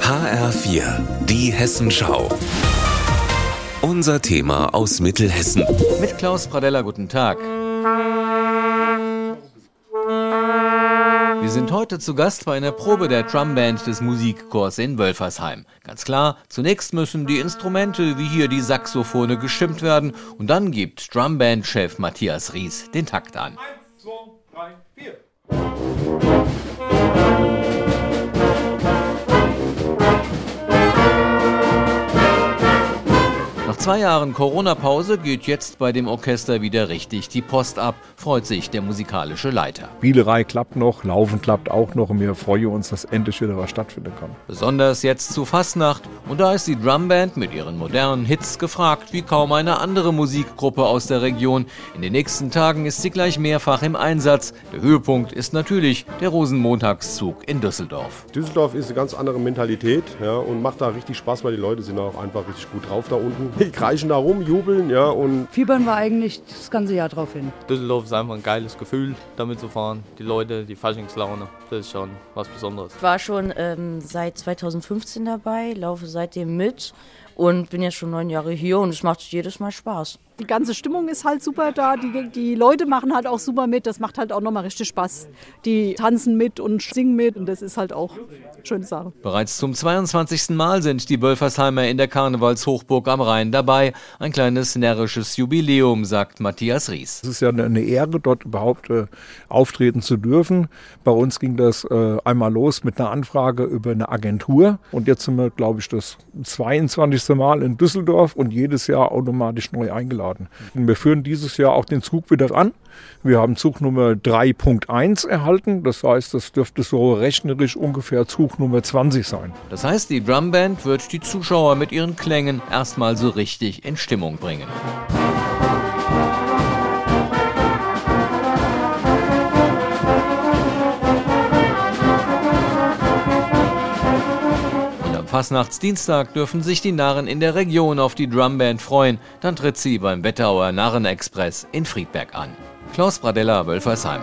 HR4, die Hessenschau. Unser Thema aus Mittelhessen. Mit Klaus Pradella, guten Tag. Wir sind heute zu Gast bei einer Probe der Trumband des Musikchors in Wölfersheim. Ganz klar, zunächst müssen die Instrumente wie hier die Saxophone gestimmt werden und dann gibt Trumband-Chef Matthias Ries den Takt an. Eins, zwei, zwei Jahren Corona-Pause geht jetzt bei dem Orchester wieder richtig die Post ab, freut sich der musikalische Leiter. Spielerei klappt noch, Laufen klappt auch noch und wir freuen uns, dass endlich wieder was stattfinden kann. Besonders jetzt zu Fastnacht und da ist die Drumband mit ihren modernen Hits gefragt, wie kaum eine andere Musikgruppe aus der Region. In den nächsten Tagen ist sie gleich mehrfach im Einsatz. Der Höhepunkt ist natürlich der Rosenmontagszug in Düsseldorf. Düsseldorf ist eine ganz andere Mentalität ja, und macht da richtig Spaß, weil die Leute sind auch einfach richtig gut drauf da unten die kreischen da rum, jubeln, ja. Und Fiebern wir eigentlich das ganze Jahr drauf hin. Düsseldorf ist einfach ein geiles Gefühl, damit zu fahren. Die Leute, die Faschingslaune, das ist schon was Besonderes. Ich war schon ähm, seit 2015 dabei, laufe seitdem mit und bin jetzt schon neun Jahre hier und es macht jedes Mal Spaß. Die ganze Stimmung ist halt super da, die, die Leute machen halt auch super mit, das macht halt auch nochmal richtig Spaß. Die tanzen mit und singen mit und das ist halt auch eine schöne Sache. Bereits zum 22. Mal sind die Wölfersheimer in der Karnevalshochburg am Rhein dabei. Ein kleines närrisches Jubiläum, sagt Matthias Ries. Es ist ja eine Ehre, dort überhaupt äh, auftreten zu dürfen. Bei uns ging das äh, einmal los mit einer Anfrage über eine Agentur und jetzt sind wir, glaube ich, das 22. Mal in Düsseldorf und jedes Jahr automatisch neu eingeladen worden. Wir führen dieses Jahr auch den Zug wieder an. Wir haben Zug Nummer 3.1 erhalten. Das heißt, das dürfte so rechnerisch ungefähr Zug Nummer 20 sein. Das heißt, die Drumband wird die Zuschauer mit ihren Klängen erstmal so richtig in Stimmung bringen. Fastnachtsdienstag dürfen sich die Narren in der Region auf die Drumband freuen. Dann tritt sie beim Wettauer Narrenexpress in Friedberg an. Klaus Bradella, Wölfersheim.